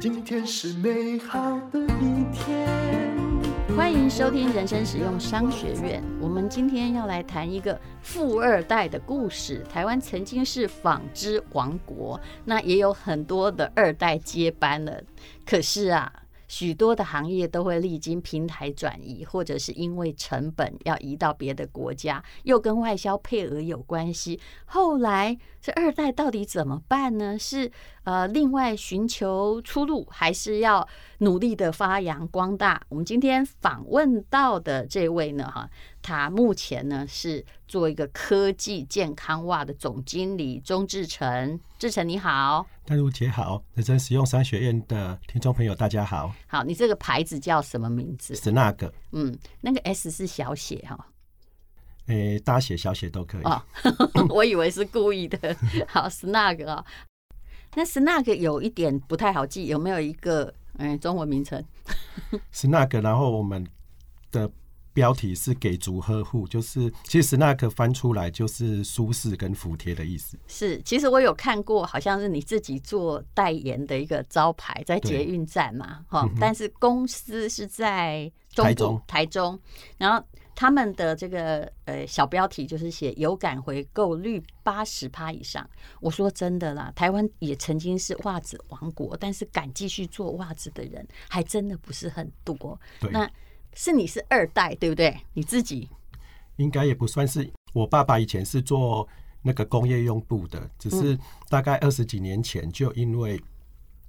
今天是美好的一天。欢迎收听人生实用商学院。我们今天要来谈一个富二代的故事。台湾曾经是纺织王国，那也有很多的二代接班了。可是啊。许多的行业都会历经平台转移，或者是因为成本要移到别的国家，又跟外销配额有关系。后来这二代到底怎么办呢？是呃另外寻求出路，还是要努力的发扬光大？我们今天访问到的这位呢，哈。他目前呢是做一个科技健康袜的总经理钟志成，志成你好，淡如姐好，人生实用商学院的听众朋友大家好。好，你这个牌子叫什么名字？Snug。嗯，那个 S 是小写哈？诶、欸，大写小写都可以。哦，我以为是故意的。好，Snug 啊，那 Snug 有一点不太好记，有没有一个嗯、欸、中文名称？Snug，然后我们的。标题是给足呵护，就是其实那个翻出来就是舒适跟服帖的意思。是，其实我有看过，好像是你自己做代言的一个招牌，在捷运站嘛，哈。嗯、但是公司是在中台中，台中，然后他们的这个呃小标题就是写有感回购率八十趴以上。我说真的啦，台湾也曾经是袜子王国，但是敢继续做袜子的人还真的不是很多。对那。是你是二代对不对？你自己应该也不算是。我爸爸以前是做那个工业用布的，只是大概二十几年前就因为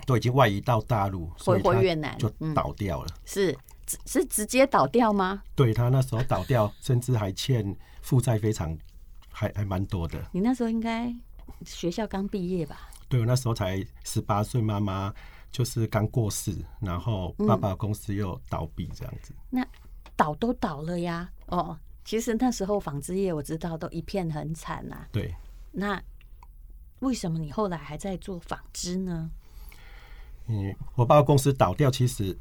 都已经外移到大陆，回回越南就倒掉了。是是直接倒掉吗？对，他那时候倒掉，甚至还欠负债非常还还蛮多的。你那时候应该学校刚毕业吧？对，我那时候才十八岁，妈妈。就是刚过世，然后爸爸公司又倒闭这样子。嗯，那倒都倒了呀，哦，其实那时候纺织业我知道都一片很惨呐。对。那为什么你后来还在做纺织呢？嗯，我爸爸公司倒掉，其实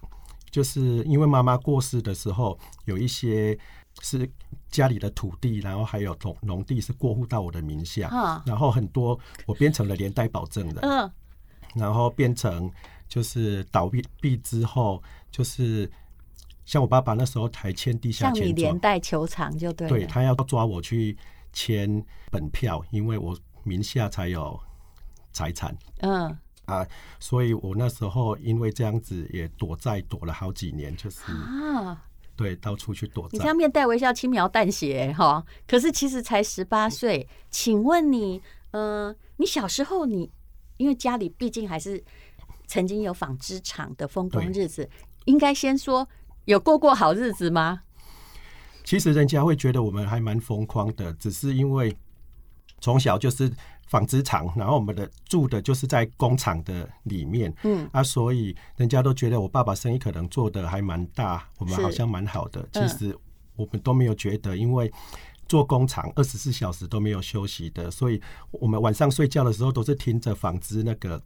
就是因为妈妈过世的时候，有一些是家里的土地，然后还有农农地是过户到我的名下，哦，然后很多我变成了连带保证人。嗯。然后变成。就是倒闭闭之后，就是像我爸爸那时候还签地下钱庄，像你连带球场就对。对，他要抓我去签本票，因为我名下才有财产。嗯啊，所以我那时候因为这样子也躲债躲了好几年，就是啊，对，到处去躲债。你这样面带微笑，轻描淡写哈，可是其实才十八岁。请问你，嗯、呃，你小时候你因为家里毕竟还是。曾经有纺织厂的风光日子，应该先说有过过好日子吗？其实人家会觉得我们还蛮疯狂的，只是因为从小就是纺织厂，然后我们的住的就是在工厂的里面，嗯啊，所以人家都觉得我爸爸生意可能做的还蛮大，我们好像蛮好的。其实我们都没有觉得，因为做工厂二十四小时都没有休息的，所以我们晚上睡觉的时候都是听着纺织那个。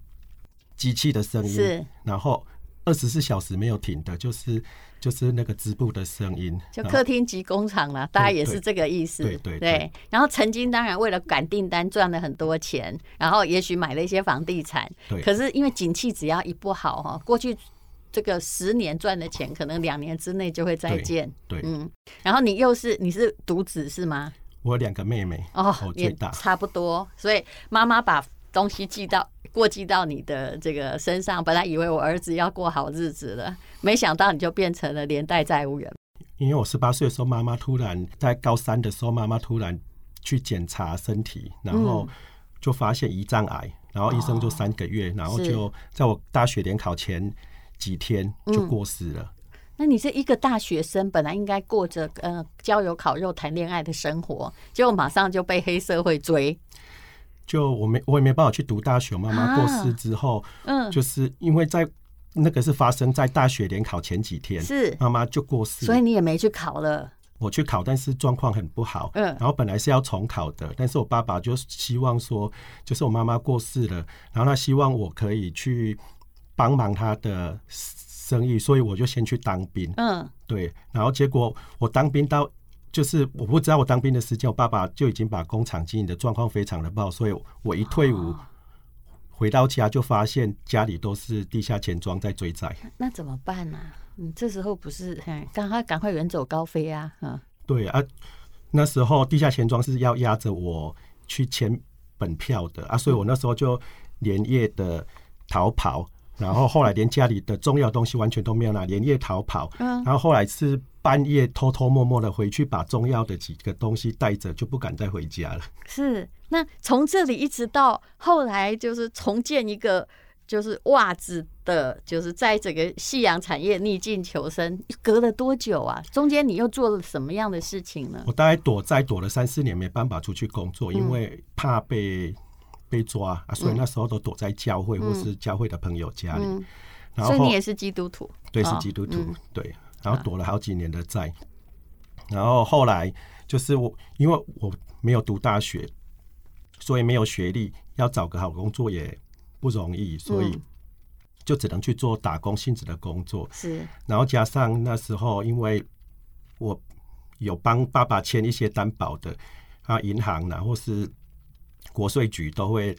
机器的声音，是，然后二十四小时没有停的，就是就是那个织布的声音，就客厅及工厂了，大概也是这个意思。对对对，对。然后曾经当然为了赶订单赚了很多钱，然后也许买了一些房地产。对。可是因为景气只要一不好哈，过去这个十年赚的钱，可能两年之内就会再见。对。嗯。然后你又是你是独子是吗？我有两个妹妹哦，最大差不多，所以妈妈把东西寄到。过继到你的这个身上，本来以为我儿子要过好日子了，没想到你就变成了连带债务人。因为我十八岁的时候，妈妈突然在高三的时候，妈妈突然去检查身体，然后就发现胰脏癌，然后医生就三个月，然后就在我大学联考前几天就过世了。那你是一个大学生，本来应该过着呃交友、烤肉、谈恋爱的生活，结果马上就被黑社会追。就我没我也没办法去读大学。妈妈过世之后，嗯，就是因为在那个是发生在大学联考前几天，是。妈妈就过世，所以你也没去考了。我去考，但是状况很不好，嗯，然后本来是要重考的，但是我爸爸就希望说，就是我妈妈过世了，然后他希望我可以去帮忙他的生意，所以我就先去当兵，嗯，对，然后结果我当兵到就是我不知道我当兵的时间，我爸爸就已经把工厂经营的状况非常的不好，所以我一退伍回到家就发现家里都是地下钱庄在追债。那怎么办呢？你这时候不是赶快赶快远走高飞啊？嗯，对啊，那时候地下钱庄是要压着我去签本票的啊，所以我那时候就连夜的逃跑。然后后来连家里的重要东西完全都没有拿，连夜逃跑。嗯，然后后来是半夜偷偷摸摸的回去，把重要的几个东西带着，就不敢再回家了。是，那从这里一直到后来，就是重建一个，就是袜子的，就是在整个夕阳产业逆境求生，隔了多久啊？中间你又做了什么样的事情呢？我大概躲在躲了三四年，没办法出去工作，因为怕被。被抓啊，所以那时候都躲在教会或是教会的朋友家里。然后所以你也是基督徒？对，是基督徒。哦嗯、对，然后躲了好几年的债。然后后来就是我，因为我没有读大学，所以没有学历，要找个好工作也不容易，所以就只能去做打工性质的工作。是。然后加上那时候，因为我有帮爸爸签一些担保的啊，银行然后是。国税局都会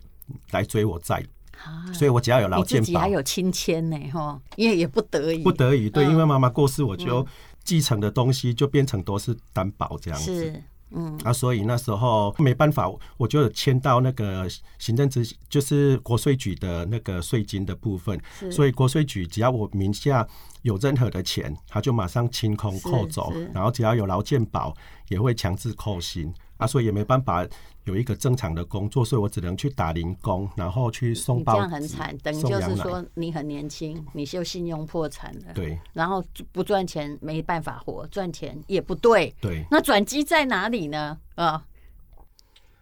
来追我债，啊、所以我只要有劳健保，你自己还有亲签呢，哈，因为也不得已，不得已，对，嗯、因为妈妈过世，我就继承的东西就变成都是担保这样子，是，嗯，啊，所以那时候没办法，我就签到那个行政执，就是国税局的那个税金的部分，所以国税局只要我名下有任何的钱，他就马上清空扣走，然后只要有劳健保，也会强制扣薪。啊，所以也没办法有一个正常的工作，所以我只能去打零工，然后去送报纸。这样很惨，等于就是说你很年轻，你就信用破产了。对。然后不赚钱没办法活，赚钱也不对。对。那转机在哪里呢？啊。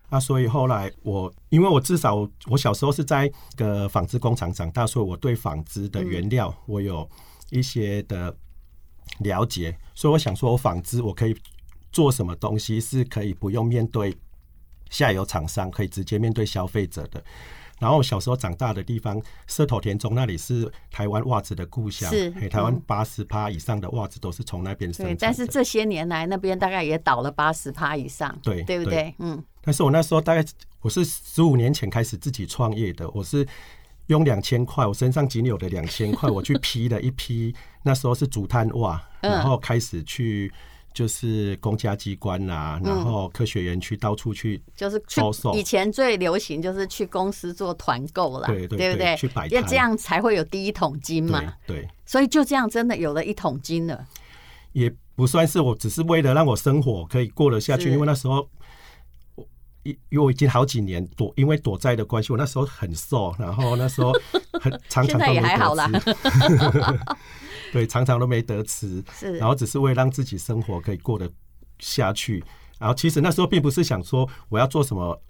啊，所以后来我，因为我至少我小时候是在个纺织工厂长大，所以我对纺织的原料我有一些的了解，嗯、所以我想说，我纺织我可以。做什么东西是可以不用面对下游厂商，可以直接面对消费者的。然后我小时候长大的地方，社头田中那里是台湾袜子的故乡，是台湾八十趴以上的袜子都是从那边生产但是这些年来那边大概也倒了八十趴以上，对，对不对？对嗯。但是我那时候大概我是十五年前开始自己创业的，我是用两千块，我身上仅有的两千块，我去批了一批，那时候是竹炭袜，然后开始去。就是公家机关啊，然后科学园区到处去就是。以前最流行就是去公司做团购啦，对对对不对？去摆摊，要这样才会有第一桶金嘛。对，所以就这样真的有了一桶金了。也不算是，我只是为了让我生活可以过得下去，因为那时候我因因为我已经好几年躲，因为躲债的关系，我那时候很瘦，然后那时候很常常都没得吃。对，常常都没得吃，是，然后只是为了让自己生活可以过得下去。然后其实那时候并不是想说我要做什么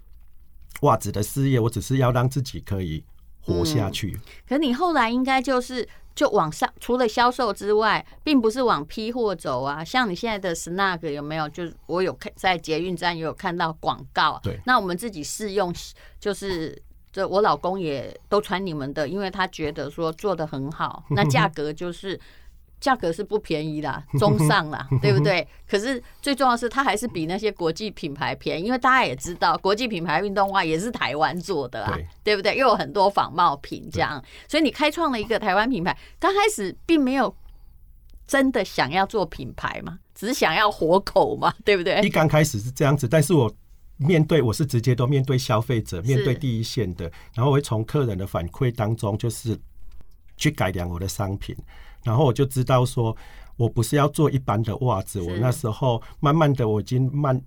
袜子的事业，我只是要让自己可以活下去。嗯、可你后来应该就是就往上，除了销售之外，并不是往批货走啊。像你现在的 Snug 有没有？就是我有看在捷运站也有看到广告。对，那我们自己试用就是。这我老公也都穿你们的，因为他觉得说做的很好，那价格就是价格是不便宜啦，中上啦，对不对？可是最重要的是，它还是比那些国际品牌便宜，因为大家也知道，国际品牌运动袜也是台湾做的啊，对不对？又有很多仿冒品这样，所以你开创了一个台湾品牌，刚开始并没有真的想要做品牌嘛，只是想要活口嘛，对不对？一刚开始是这样子，但是我。面对我是直接都面对消费者，面对第一线的，然后我会从客人的反馈当中，就是去改良我的商品，然后我就知道说，我不是要做一般的袜子，我那时候慢慢的我已经卖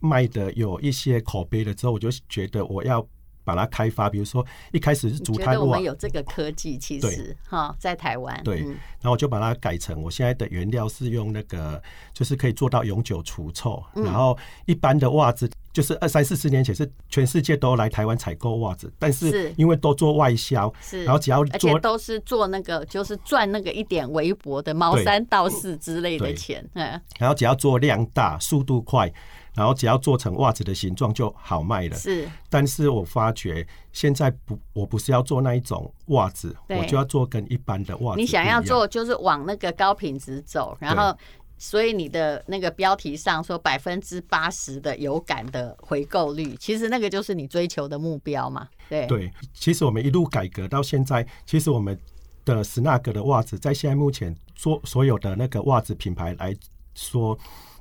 卖的有一些口碑了之后，我就觉得我要。把它开发，比如说一开始是竹炭袜，我们有这个科技，其实哈，在台湾对，然后我就把它改成我现在的原料是用那个，就是可以做到永久除臭。然后一般的袜子就是二三四十年前是全世界都来台湾采购袜子，但是因为都做外销，是，然后只要而且都是做那个就是赚那个一点微薄的毛三到四之类的钱，嗯，然后只要做量大，速度快。然后只要做成袜子的形状就好卖了。是，但是我发觉现在不，我不是要做那一种袜子，我就要做跟一般的袜子。你想要做就是往那个高品质走，然后所以你的那个标题上说百分之八十的有感的回购率，其实那个就是你追求的目标嘛？对对，其实我们一路改革到现在，其实我们的 Snug 的袜子在现在目前做所有的那个袜子品牌来说，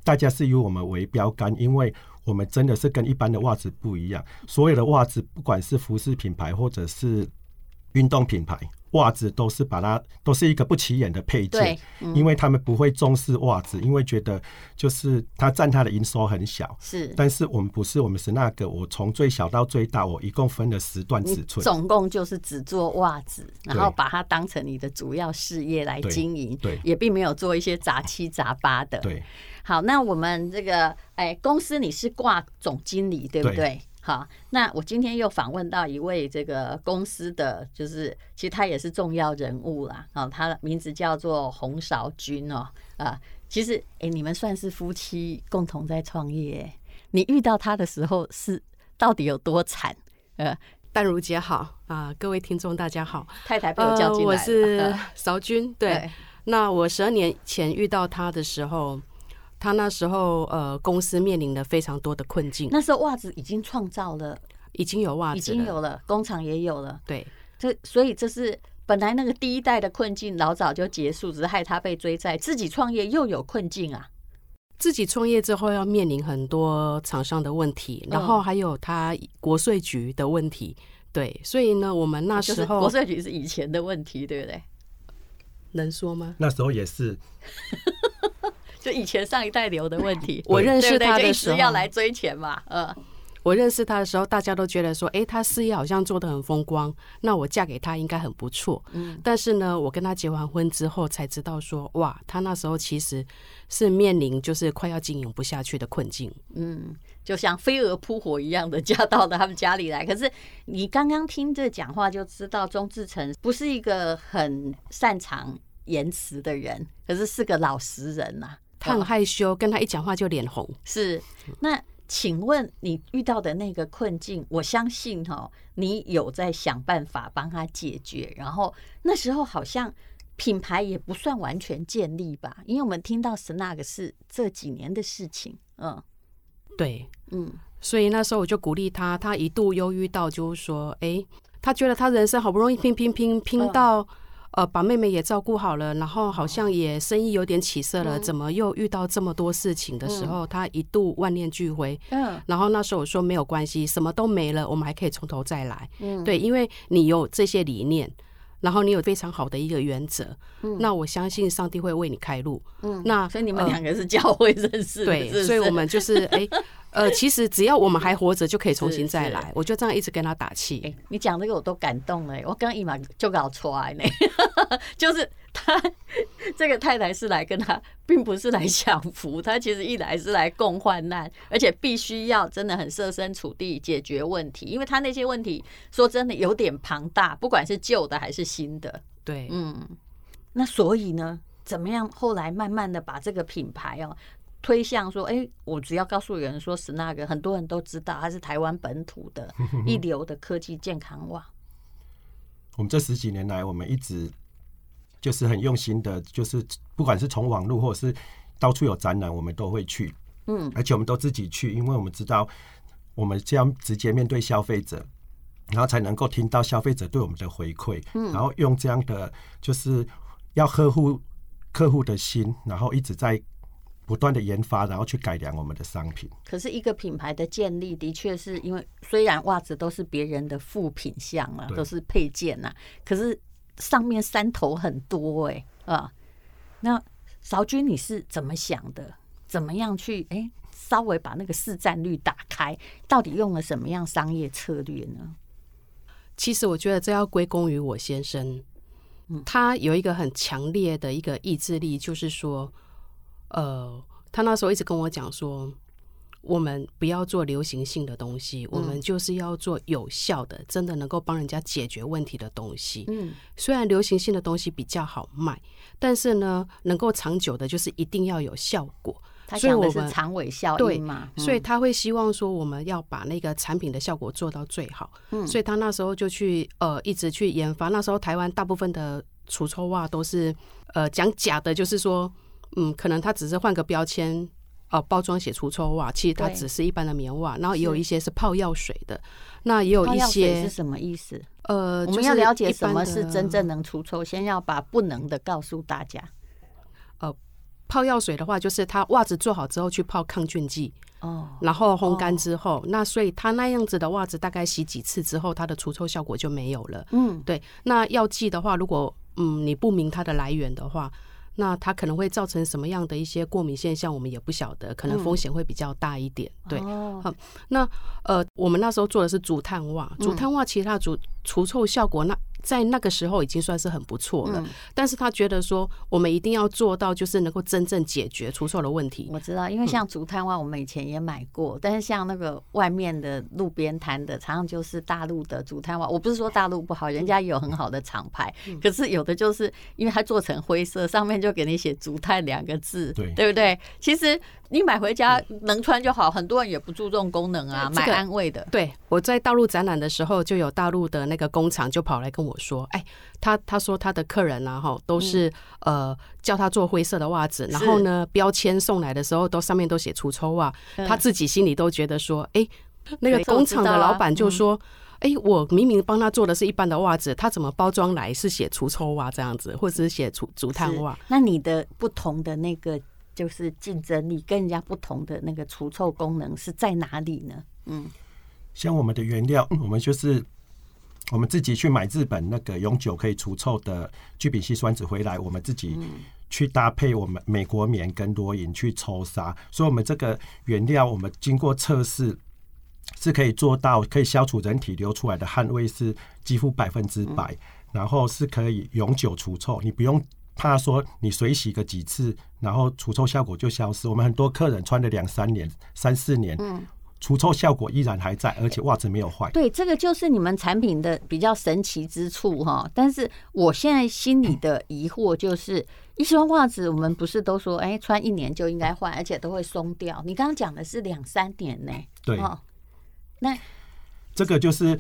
大家是以我们为标杆，因为我们真的是跟一般的袜子不一样。所有的袜子，不管是服饰品牌或者是运动品牌。袜子都是把它都是一个不起眼的配件，嗯、因为他们不会重视袜子，因为觉得就是它占它的营收很小。是，但是我们不是，我们是那个，我从最小到最大，我一共分了十段尺寸，总共就是只做袜子，然后把它当成你的主要事业来经营，对，也并没有做一些杂七杂八的。对，好，那我们这个哎，公司你是挂总经理，对不对？对好，那我今天又访问到一位这个公司的，就是其实他也是重要人物啦。啊，他的名字叫做洪韶君哦。啊，其实哎，你们算是夫妻共同在创业。你遇到他的时候是到底有多惨？呃，淡如姐好啊，各位听众大家好。太太被我叫进来，呃，我是韶君。对，对那我十二年前遇到他的时候。他那时候呃，公司面临了非常多的困境。那时候袜子已经创造了，已经有袜子，已经有了，工厂也有了。对，这所以这是本来那个第一代的困境老早就结束，只是害他被追债。自己创业又有困境啊！自己创业之后要面临很多厂商的问题，然后还有他国税局的问题。对，所以呢，我们那时候国税局是以前的问题，对不对？能说吗？那时候也是。就以前上一代留的问题，我认识他的时候要来追钱嘛，呃，我认识他的时候，大家都觉得说，哎，他事业好像做得很风光，那我嫁给他应该很不错。嗯，但是呢，我跟他结完婚之后才知道说，哇，他那时候其实是面临就是快要经营不下去的困境。嗯，就像飞蛾扑火一样的嫁到了他们家里来。可是你刚刚听这讲话就知道，钟志成不是一个很擅长言辞的人，可是是个老实人呐、啊。他很害羞，跟他一讲话就脸红。是，那请问你遇到的那个困境，我相信哈，你有在想办法帮他解决。然后那时候好像品牌也不算完全建立吧，因为我们听到 Snug 是这几年的事情。嗯，对，嗯，所以那时候我就鼓励他，他一度忧郁到就是说，哎、欸，他觉得他人生好不容易拼拼拼拼到。呃，把妹妹也照顾好了，然后好像也生意有点起色了，怎么又遇到这么多事情的时候，他一度万念俱灰。嗯，然后那时候我说没有关系，什么都没了，我们还可以从头再来。嗯，对，因为你有这些理念，然后你有非常好的一个原则，那我相信上帝会为你开路。嗯，那所以你们两个是教会认识的，对，所以我们就是哎。呃，其实只要我们还活着，就可以重新再来。我就这样一直跟他打气。欸，你讲这个我都感动了。我刚一马就搞出来呢，就是他 这个太太是来跟他，并不是来享福。他其实一来是来共患难，而且必须要真的很设身处地解决问题，因为他那些问题说真的有点庞大，不管是旧的还是新的。对，嗯。那所以呢，怎么样？后来慢慢的把这个品牌哦。推向说，哎，我只要告诉有人说是那个，很多人都知道，它是台湾本土的 一流的科技健康网。我们这十几年来，我们一直就是很用心的，就是不管是从网络或者是到处有展览，我们都会去。嗯，而且我们都自己去，因为我们知道我们这样直接面对消费者，然后才能够听到消费者对我们的回馈。嗯，然后用这样的就是要呵护客户的心，然后一直在。不断的研发，然后去改良我们的商品。可是，一个品牌的建立，的确是因为虽然袜子都是别人的副品项啊，都是配件呐，可是上面山头很多哎啊。那韶军，你是怎么想的？怎么样去哎，稍微把那个市占率打开？到底用了什么样商业策略呢？其实我觉得这要归功于我先生，他有一个很强烈的一个意志力，就是说。呃，他那时候一直跟我讲说，我们不要做流行性的东西，我们就是要做有效的，真的能够帮人家解决问题的东西。嗯，虽然流行性的东西比较好卖，但是呢，能够长久的，就是一定要有效果。所以我们是长尾效应嘛，所以他会希望说，我们要把那个产品的效果做到最好。嗯，所以他那时候就去呃，一直去研发。那时候台湾大部分的除臭袜都是呃讲假的，就是说。嗯，可能他只是换个标签。哦，包装写除臭袜，其实它只是一般的棉袜，然后也有一些是泡药水的，那也有一些是什么意思？呃，我们要了解什么是真正能除臭，先要把不能的告诉大家。呃，泡药水的话，就是它袜子做好之后去泡抗菌剂哦，然后烘干之后，那所以它那样子的袜子大概洗几次之后，它的除臭效果就没有了。嗯，对。那药剂的话，如果嗯你不明它的来源的话。那它可能会造成什么样的一些过敏现象，我们也不晓得，可能风险会比较大一点。对，好，那呃，我们那时候做的是竹炭袜，竹炭袜其实它除除臭效果那。在那个时候已经算是很不错了，但是他觉得说我们一定要做到，就是能够真正解决出售的问题。我知道，因为像竹炭袜，我们以前也买过，但是像那个外面的路边摊的，常常就是大陆的竹炭袜。我不是说大陆不好，人家也有很好的厂牌，可是有的就是因为它做成灰色，上面就给你写“竹炭”两个字，对，对不对？其实。你买回家能穿就好，很多人也不注重功能啊，买安慰的。对，我在大陆展览的时候，就有大陆的那个工厂就跑来跟我说：“哎，他他说他的客人啊，哈，都是呃叫他做灰色的袜子，然后呢标签送来的时候都上面都写除臭袜，他自己心里都觉得说，哎，那个工厂的老板就说，哎，我明明帮他做的是一般的袜子，他怎么包装来？是写除臭袜这样子，或者是写除竹炭袜？那你的不同的那个。”就是竞争力跟人家不同的那个除臭功能是在哪里呢？嗯，像我们的原料，我们就是我们自己去买日本那个永久可以除臭的聚丙烯酸酯回来，我们自己去搭配我们美国棉跟罗银去抽纱，所以我们这个原料我们经过测试是可以做到可以消除人体流出来的汗味是几乎百分之百，然后是可以永久除臭，你不用。怕说你水洗个几次，然后除臭效果就消失。我们很多客人穿了两三年、三四年，嗯，除臭效果依然还在，而且袜子没有坏。对，这个就是你们产品的比较神奇之处哈。但是我现在心里的疑惑就是，一双袜子我们不是都说，哎，穿一年就应该换，而且都会松掉。你刚刚讲的是两三年呢？对，那这个就是。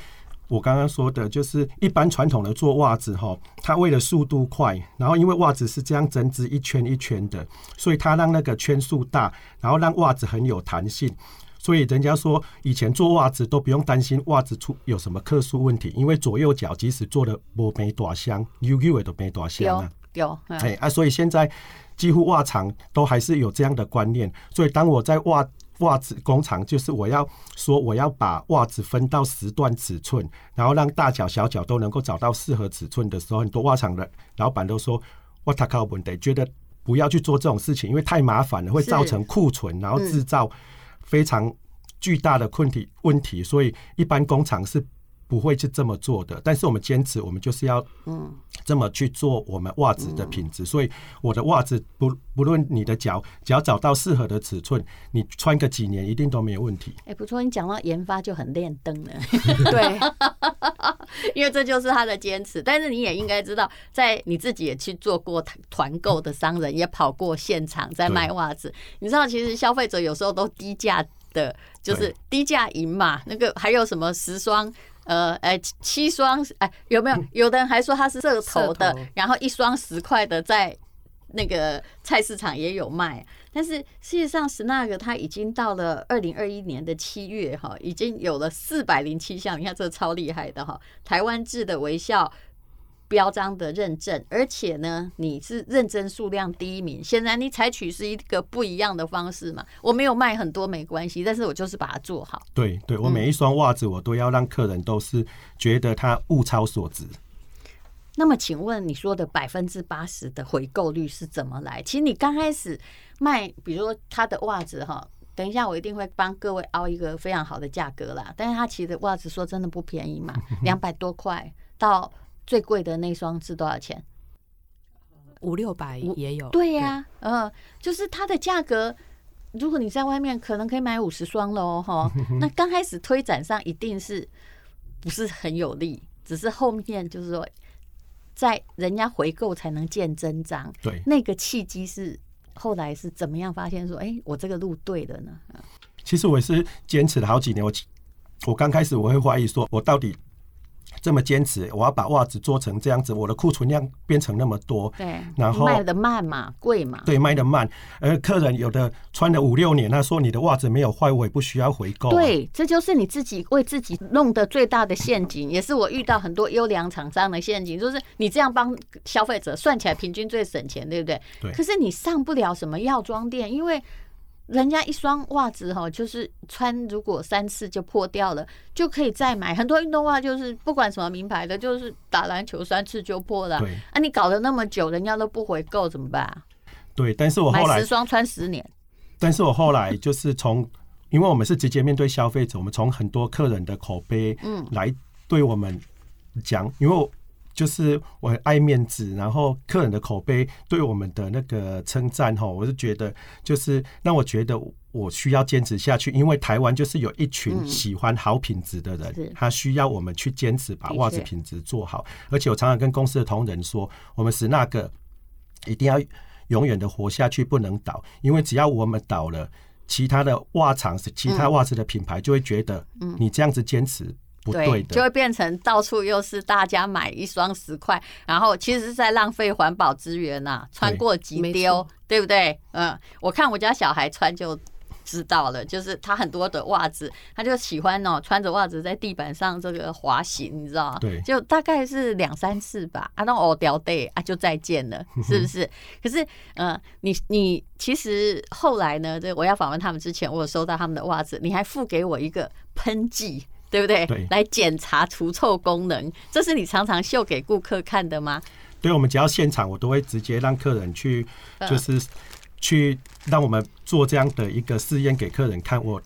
我刚刚说的就是一般传统的做袜子哈，它为了速度快，然后因为袜子是这样针织一圈一圈的，所以它让那个圈数大，然后让袜子很有弹性。所以人家说以前做袜子都不用担心袜子出有什么克数问题，因为左右脚即使做的不没多香，悠悠也都没多香啊。有，哎啊，所以现在几乎袜厂都还是有这样的观念。所以当我在袜袜子工厂就是我要说，我要把袜子分到十段尺寸，然后让大脚小脚都能够找到适合尺寸的时候，很多袜厂的老板都说，我他靠问题，觉得不要去做这种事情，因为太麻烦了，会造成库存，然后制造非常巨大的困题问题，所以一般工厂是。不会去这么做的，但是我们坚持，我们就是要嗯这么去做我们袜子的品质。所以我的袜子不不论你的脚，只要找到适合的尺寸，你穿个几年一定都没有问题。哎，不错，你讲到研发就很练灯了，对，因为这就是他的坚持。但是你也应该知道，在你自己也去做过团购的商人，也跑过现场在卖袜子。你知道，其实消费者有时候都低价的，就是低价赢嘛。那个还有什么十双？呃，哎，七双，哎，有没有？有的人还说它是色头的，然后一双十块的，在那个菜市场也有卖。但是事实上，SNAG 它已经到了二零二一年的七月，哈，已经有了四百零七项，你看这超厉害的哈，台湾制的微笑。标章的认证，而且呢，你是认证数量第一名。显然，你采取是一个不一样的方式嘛。我没有卖很多没关系，但是我就是把它做好。对对，我每一双袜子我都要让客人都是觉得它物超所值。嗯。那么，请问你说的百分之八十的回购率是怎么来？其实你刚开始卖，比如说他的袜子哈，等一下我一定会帮各位凹一个非常好的价格啦。但是他其实袜子说真的不便宜嘛，两百多块到。最贵的那双是多少钱？五六百也有。对呀、啊，嗯、呃，就是它的价格，如果你在外面可能可以买五十双喽，哈。那刚开始推展上一定是不是很有利，只是后面就是说，在人家回购才能见真章。对，那个契机是后来是怎么样发现说，哎、欸，我这个路对了呢？其实我也是坚持了好几年，我我刚开始我会怀疑说，我到底。这么坚持，我要把袜子做成这样子，我的库存量变成那么多，对，然后卖的慢嘛，贵嘛，对，卖的慢，而客人有的穿了五六年，他说你的袜子没有坏，我也不需要回购。对，这就是你自己为自己弄的最大的陷阱，也是我遇到很多优良厂商的陷阱，就是你这样帮消费者算起来平均最省钱，对不对？对。可是你上不了什么药妆店，因为。人家一双袜子哈，就是穿如果三次就破掉了，就可以再买。很多运动袜就是不管什么名牌的，就是打篮球三次就破了。对啊，你搞了那么久，人家都不回购怎么办？对，但是我后来买十双穿十年。但是我后来就是从，因为我们是直接面对消费者，我们从很多客人的口碑嗯来对我们讲，因为。就是我很爱面子，然后客人的口碑对我们的那个称赞哈，我是觉得就是让我觉得我需要坚持下去，因为台湾就是有一群喜欢好品质的人，他需要我们去坚持把袜子品质做好。而且我常常跟公司的同仁说，我们是那个一定要永远的活下去，不能倒，因为只要我们倒了，其他的袜厂、其他袜子的品牌就会觉得，你这样子坚持。对，对，就会变成到处又是大家买一双十块，然后其实是在浪费环保资源呐、啊，穿过即丢，对，对不对？嗯，我看我家小孩穿就知道了，就是他很多的袜子，他就喜欢哦，穿着袜子在地板上这个滑行，你知道吗？对，就大概是两三次吧，啊，那哦掉对啊，就再见了，是不是？可是，嗯，你你其实后来呢，这我要访问他们之前，我有收到他们的袜子，你还付给我一个喷剂。对不对？对，来检查除臭功能，这是你常常秀给顾客看的吗？对，我们只要现场，我都会直接让客人去，就是去让我们做这样的一个试验给客人看，我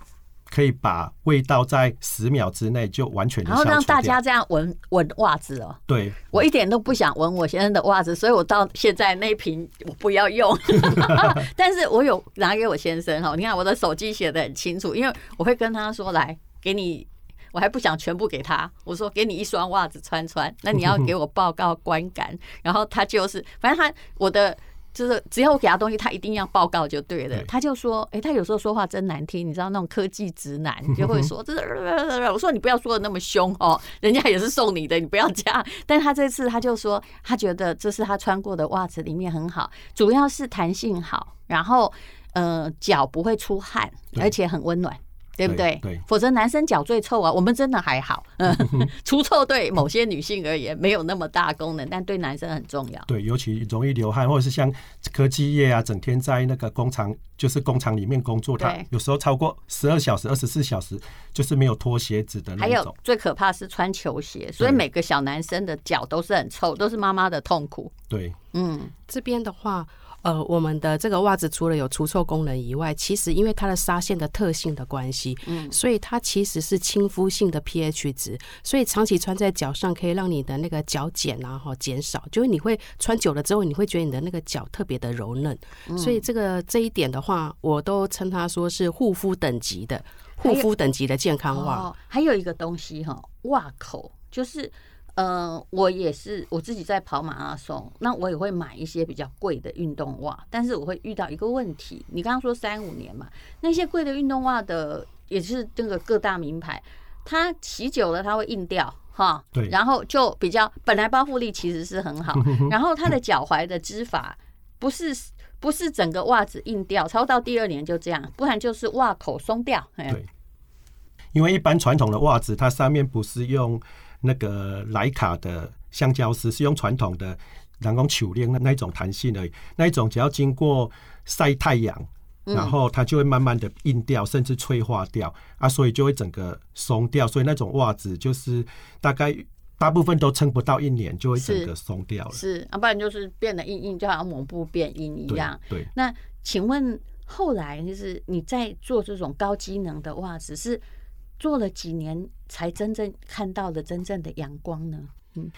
可以把味道在十秒之内就完全的，然后让大家这样闻闻袜子哦。对，我一点都不想闻我先生的袜子，所以我到现在那瓶我不要用，但是我有拿给我先生哈。你看我的手机写的很清楚，因为我会跟他说，来给你。我还不想全部给他，我说给你一双袜子穿穿，那你要给我报告观感。然后他就是，反正他我的就是只要我给他东西，他一定要报告就对了。他就说，哎，他有时候说话真难听，你知道那种科技直男就会说，这是我说你不要说的那么凶哦，人家也是送你的，你不要这样。但他这次他就说，他觉得这是他穿过的袜子里面很好，主要是弹性好，然后呃脚不会出汗，而且很温暖。对不对？对，否则男生脚最臭啊。我们真的还好，嗯，除臭对某些女性而言没有那么大功能，但对男生很重要。对，尤其容易流汗，或者是像科技业啊，整天在那个工厂，就是工厂里面工作，他有时候超过十二小时、二十四小时，就是没有脱鞋子的那种。还有最可怕是穿球鞋，所以每个小男生的脚都是很臭，都是妈妈的痛苦。对，嗯，这边的话。呃，我们的这个袜子除了有除臭功能以外，其实因为它的纱线的特性的关系，嗯，所以它其实是亲肤性的 pH 值，所以长期穿在脚上可以让你的那个脚茧啊哈减少，就是你会穿久了之后，你会觉得你的那个脚特别的柔嫩，所以这个这一点的话，我都称它说是护肤等级的护肤等级的健康袜。还有一个东西哈，袜口就是。呃，我也是我自己在跑马拉松，那我也会买一些比较贵的运动袜，但是我会遇到一个问题。你刚刚说三五年嘛，那些贵的运动袜的也是这个各大名牌，它骑久了它会硬掉哈，对，然后就比较本来包覆力其实是很好，然后它的脚踝的织法不是不是整个袜子硬掉，超到第二年就这样，不然就是袜口松掉。对，因为一般传统的袜子它上面不是用。那个莱卡的橡胶丝是用传统的人工球链那那种弹性而已，那一种只要经过晒太阳，然后它就会慢慢的硬掉，甚至脆化掉啊，所以就会整个松掉，所以那种袜子就是大概大部分都撑不到一年就会整个松掉了，是，是啊，不然就是变得硬硬，就好像抹布变硬一样。对，对那请问后来就是你在做这种高机能的袜子是？做了几年才真正看到了真正的阳光呢？嗯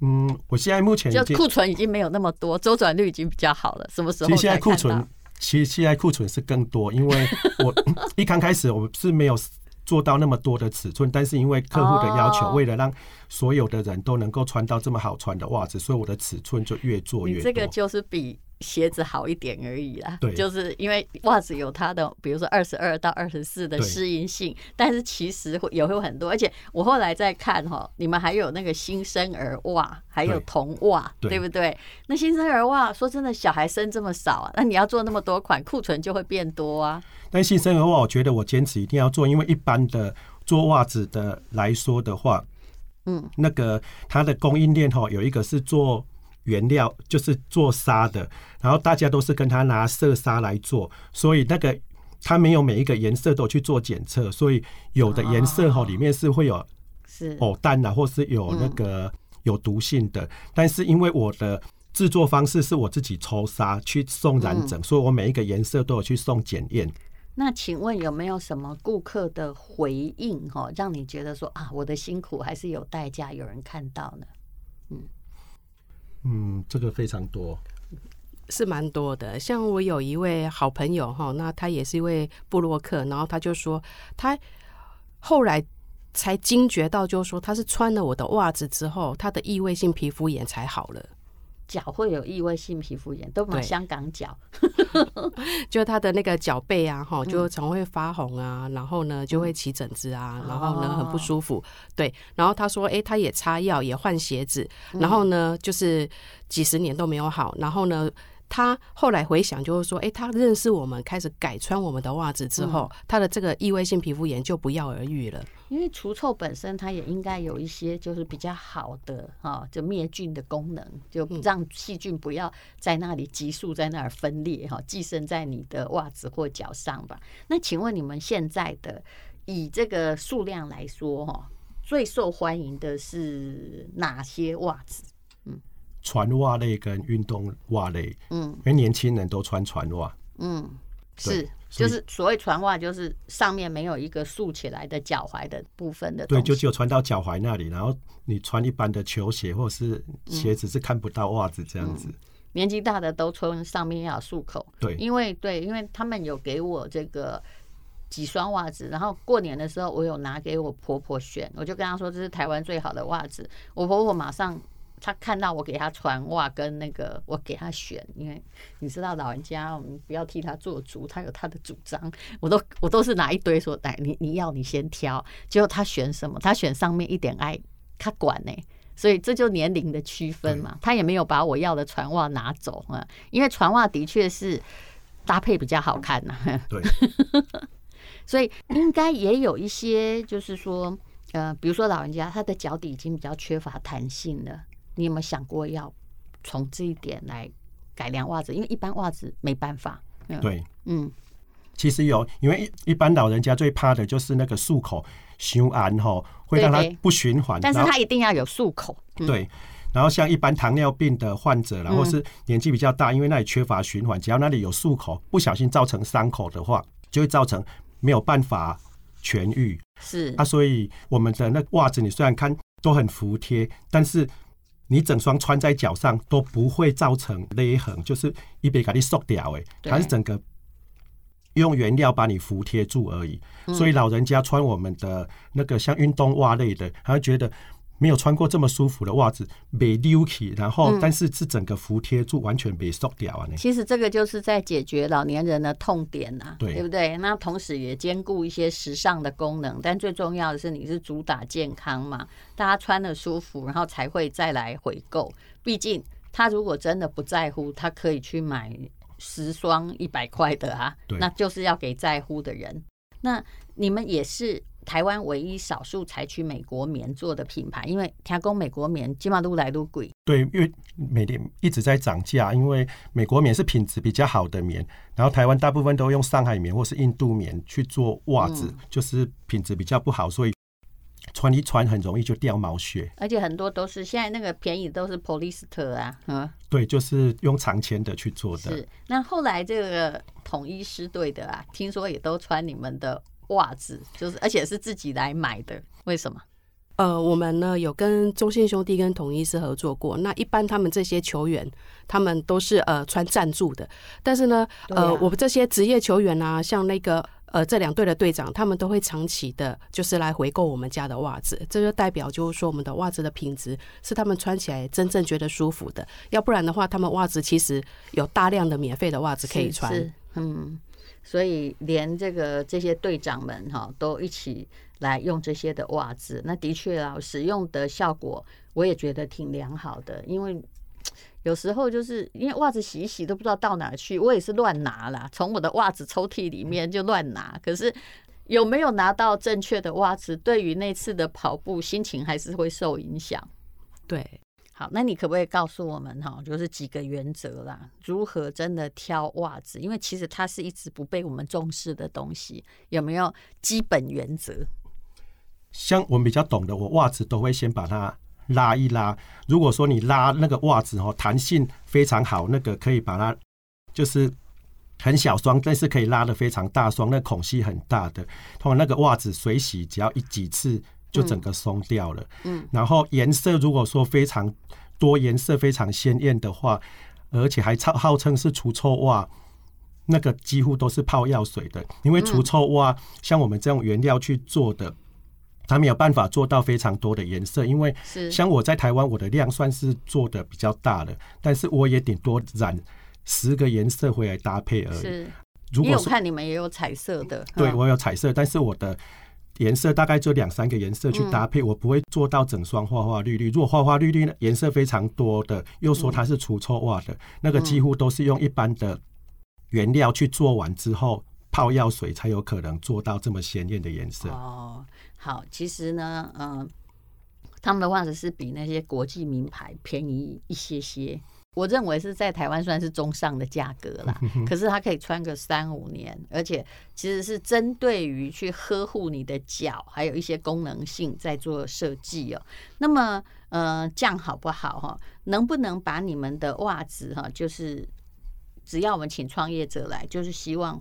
嗯，我现在目前就库存已经没有那么多，周转率已经比较好了。什么时候？其实现在库存，其实现在库存是更多，因为 我一刚开始我是没有做到那么多的尺寸，但是因为客户的要求，为了让所有的人都能够穿到这么好穿的袜子，所以我的尺寸就越做越多。这个就是比。鞋子好一点而已啦，对，就是因为袜子有它的，比如说二十二到二十四的适应性，但是其实会也会有很多，而且我后来再看哈，你们还有那个新生儿袜，还有童袜，对，对不对？那新生儿袜，说真的，小孩生这么少啊，那你要做那么多款，库存就会变多啊。但新生儿袜，我觉得我坚持一定要做，因为一般的做袜子的来说的话，嗯，那个它的供应链哈，有一个是做。原料就是做纱的，然后大家都是跟他拿色纱来做，所以那个他没有每一个颜色都去做检测，所以有的颜色哈里面是会有是偶氮啊，或是有那个有毒性的。但是因为我的制作方式是我自己抽纱去送染整，所以我每一个颜色都有去送检验。那请问有没有什么顾客的回应哈，让你觉得说啊，我的辛苦还是有代价，有人看到呢？嗯。嗯，这个非常多，是蛮多的。像我有一位好朋友哈，那他也是一位布洛克，然后他就说，他后来才惊觉到，就说他是穿了我的袜子之后，他的异味性皮肤炎才好了。脚会有异位性皮肤炎，都买香港脚，就他的那个脚背啊，哈，就常会发红啊，然后呢就会起疹子啊，然后呢很不舒服。对，然后他说，哎，他也擦药，也换鞋子，然后呢就是几十年都没有好，然后呢。他后来回想，就是说，哎，他认识我们，开始改穿我们的袜子之后，他的这个异位性皮肤炎就不药而愈了。因为除臭本身，它也应该有一些就是比较好的哈，就灭菌的功能，就让细菌不要在那里急速在那儿分裂哈，寄生在你的袜子或脚上吧。那请问你们现在的以这个数量来说哈，最受欢迎的是哪些袜子？船袜类跟运动袜类，嗯，因为年轻人都穿船袜，嗯，是，就是所谓船袜，就是上面没有一个竖起来的脚踝的部分的，对，就只有穿到脚踝那里，然后你穿一般的球鞋或是鞋子是看不到袜子这样子。年纪大的都穿上面要束口，对，因为对，因为他们有给我这个几双袜子，然后过年的时候我有拿给我婆婆选，我就跟她说这是台湾最好的袜子，我婆婆马上。他看到我给他传袜跟那个我给他选，因为你知道老人家，我们不要替他做主，他有他的主张。我都 我都是拿一堆说，来你你要你先挑，结果他选什么？他选上面一点爱他管呢，所以这就年龄的区分嘛。他也没有把我要的船袜拿走啊，因为船袜的确是搭配比较好看呐。对，所以应该也有一些，就是说，呃，比如说老人家他的脚底已经比较缺乏弹性了。你有没有想过要从这一点来改良袜子？因为一般袜子没办法。对，嗯，其实有，因为一般老人家最怕的就是那个束口修安哈，会让它不循环。但是它一定要有束口。对，然后像一般糖尿病的患者，然后是年纪比较大，因为那里缺乏循环，只要那里有束口，不小心造成伤口的话，就会造成没有办法痊愈。是啊，所以我们的那袜子，你虽然看都很服帖，但是。你整双穿在脚上都不会造成勒痕，就是一边给你缩掉诶，它是整个用原料把你服贴住而已。所以老人家穿我们的那个像运动袜类的，他会觉得。没有穿过这么舒服的袜子，没溜起，然后但是是整个服帖住，完全没缩掉啊！其实这个就是在解决老年人的痛点呐，对，对不对？那同时也兼顾一些时尚的功能，但最重要的是你是主打健康嘛，大家穿的舒服，然后才会再来回购。毕竟他如果真的不在乎，他可以去买十双一百块的啊，那就是要给在乎的人。那你们也是。台湾唯一少数采取美国棉做的品牌，因为听讲美国棉起码都来都贵。对，因为每年一直在涨价，因为美国棉是品质比较好的棉，然后台湾大部分都用上海棉或是印度棉去做袜子，就是品质比较不好，所以穿一穿很容易就掉毛屑。而且很多都是现在那个便宜都是 polyester 啊，嗯，对，就是用长铅的去做的。是，那后来这个统一师队的啊，听说也都穿你们的。袜子就是，而且是自己来买的，为什么？呃，我们呢有跟中信兄弟跟统一是合作过。那一般他们这些球员，他们都是呃穿赞助的。但是呢，呃，我们这些职业球员啊，像那个呃，这两队的队长他们都会长期的，就是来回购我们家的袜子，这就代表就是说我们的袜子的品质是他们穿起来真正觉得舒服的。要不然的话，他们袜子其实有大量的免费的袜子可以穿。是是嗯，所以连这个这些队长们哈都一起来用这些的袜子，那的确啊，使用的效果我也觉得挺良好的，因为。有时候就是因为袜子洗一洗都不知道到哪去，我也是乱拿啦，从我的袜子抽屉里面就乱拿。可是有没有拿到正确的袜子，对于那次的跑步心情还是会受影响。对，好，那你可不可以告诉我们哈，就是几个原则啦，如何真的挑袜子？因为其实它是一直不被我们重视的东西，有没有基本原则？像我们比较懂的，我袜子都会先把它。拉一拉，如果说你拉那个袜子哦，弹性非常好，那个可以把它就是很小双，但是可以拉得非常大双，那孔隙很大的，通常那个袜子水洗只要一几次就整个松掉了。嗯，然后颜色如果说非常多颜色非常鲜艳的话，而且还号号称是除臭袜，那个几乎都是泡药水的，因为除臭袜像我们这种原料去做的。他没有办法做到非常多的颜色，因为像我在台湾，我的量算是做的比较大的，但是我也顶多染十个颜色回来搭配而已。是，如果看你们也有彩色的，对我有彩色，但是我的颜色大概就两三个颜色去搭配，我不会做到整双花花绿绿。如果花花绿绿颜色非常多的，又说它是除臭袜的，那个几乎都是用一般的原料去做完之后泡药水才有可能做到这么鲜艳的颜色。哦。好，其实呢，嗯、呃，他们的袜子是比那些国际名牌便宜一些些。我认为是在台湾算是中上的价格啦。可是它可以穿个三五年，而且其实是针对于去呵护你的脚，还有一些功能性在做设计哦。那么，呃，这样好不好哈？能不能把你们的袜子哈，就是只要我们请创业者来，就是希望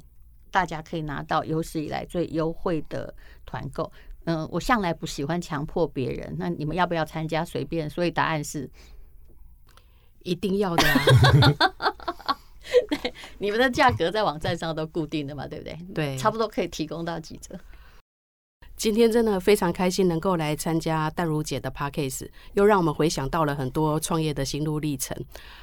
大家可以拿到有史以来最优惠的团购。嗯，我向来不喜欢强迫别人。那你们要不要参加？随便。所以答案是一定要的啊。对，你们的价格在网站上都固定的嘛，对不对？对，差不多可以提供到几折。今天真的非常开心，能够来参加淡如姐的 Podcast，又让我们回想到了很多创业的心路历程。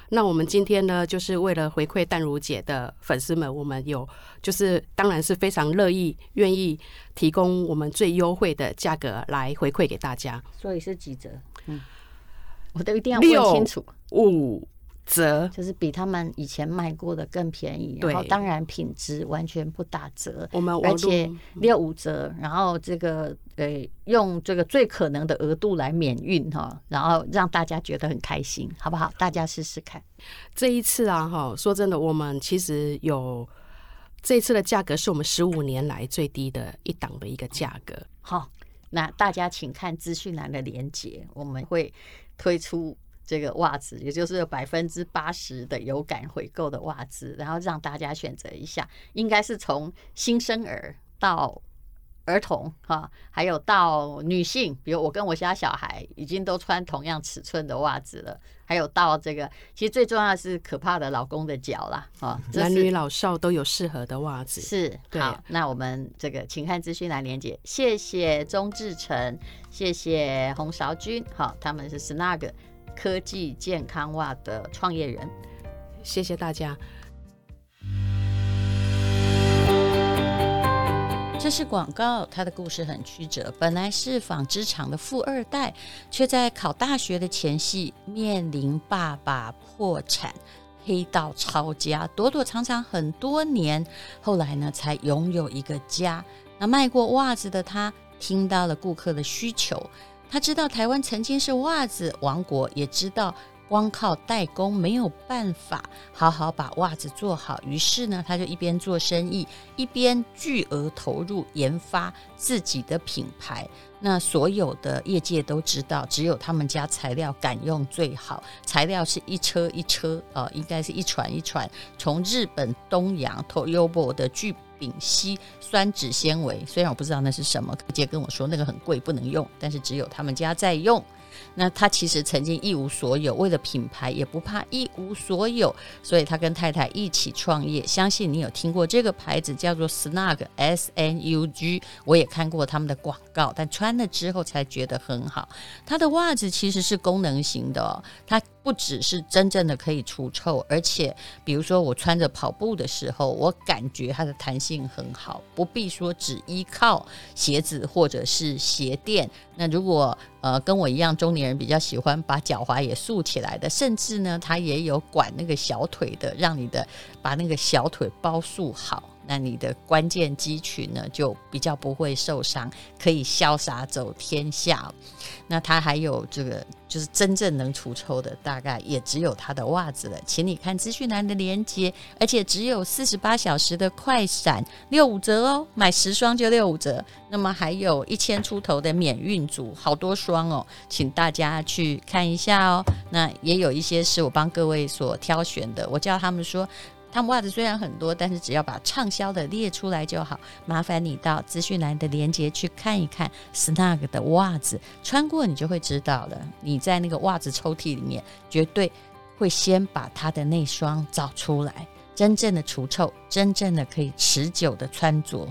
那我们今天呢，就是为了回馈淡如姐的粉丝们，我们有就是当然是非常乐意愿意提供我们最优惠的价格来回馈给大家。所以是几折？嗯，我都一定要问清楚。五折就是比他们以前卖过的更便宜，然后当然品质完全不打折，我们而且六五折，然后这个呃用这个最可能的额度来免运哈，然后让大家觉得很开心，好不好？大家试试看。这一次啊哈，说真的，我们其实有这一次的价格是我们十五年来最低的一档的一个价格。好，那大家请看资讯栏的连接，我们会推出。这个袜子，也就是百分之八十的有感回购的袜子，然后让大家选择一下，应该是从新生儿到儿童哈，还有到女性，比如我跟我家小孩已经都穿同样尺寸的袜子了，还有到这个，其实最重要的是可怕的老公的脚啦，啊，男女老少都有适合的袜子。是，好，那我们这个请看资讯来连接，谢谢钟志成，谢谢洪韶君，好，他们是 Snug。科技健康袜的创业人，谢谢大家。这是广告，他的故事很曲折。本来是纺织厂的富二代，却在考大学的前夕面临爸爸破产、黑道抄家，躲躲藏藏很多年。后来呢，才拥有一个家。那卖过袜子的他，听到了顾客的需求。他知道台湾曾经是袜子王国，也知道光靠代工没有办法好好把袜子做好。于是呢，他就一边做生意，一边巨额投入研发自己的品牌。那所有的业界都知道，只有他们家材料敢用最好，材料是一车一车，呃，应该是一船一船从日本东洋 Toyobo 的巨。丙烯酸酯纤维，虽然我不知道那是什么，直接跟我说那个很贵不能用，但是只有他们家在用。那他其实曾经一无所有，为了品牌也不怕一无所有，所以他跟太太一起创业。相信你有听过这个牌子叫做 Snug S N U G，我也看过他们的广告，但穿了之后才觉得很好。他的袜子其实是功能型的哦，它不只是真正的可以除臭，而且比如说我穿着跑步的时候，我感觉它的弹性很好，不必说只依靠鞋子或者是鞋垫。那如果呃跟我一样中年人比较喜欢把脚踝也竖起来的，甚至呢它也有管那个小腿的，让你的把那个小腿包束好。那你的关键肌群呢，就比较不会受伤，可以潇洒走天下。那它还有这个，就是真正能除臭的，大概也只有它的袜子了。请你看资讯栏的链接，而且只有四十八小时的快闪，六五折哦，买十双就六五折。那么还有一千出头的免运组，好多双哦，请大家去看一下哦。那也有一些是我帮各位所挑选的，我叫他们说。他们袜子虽然很多，但是只要把畅销的列出来就好。麻烦你到资讯栏的链接去看一看，Snug 的袜子穿过你就会知道了。你在那个袜子抽屉里面，绝对会先把它的那双找出来，真正的除臭，真正的可以持久的穿着。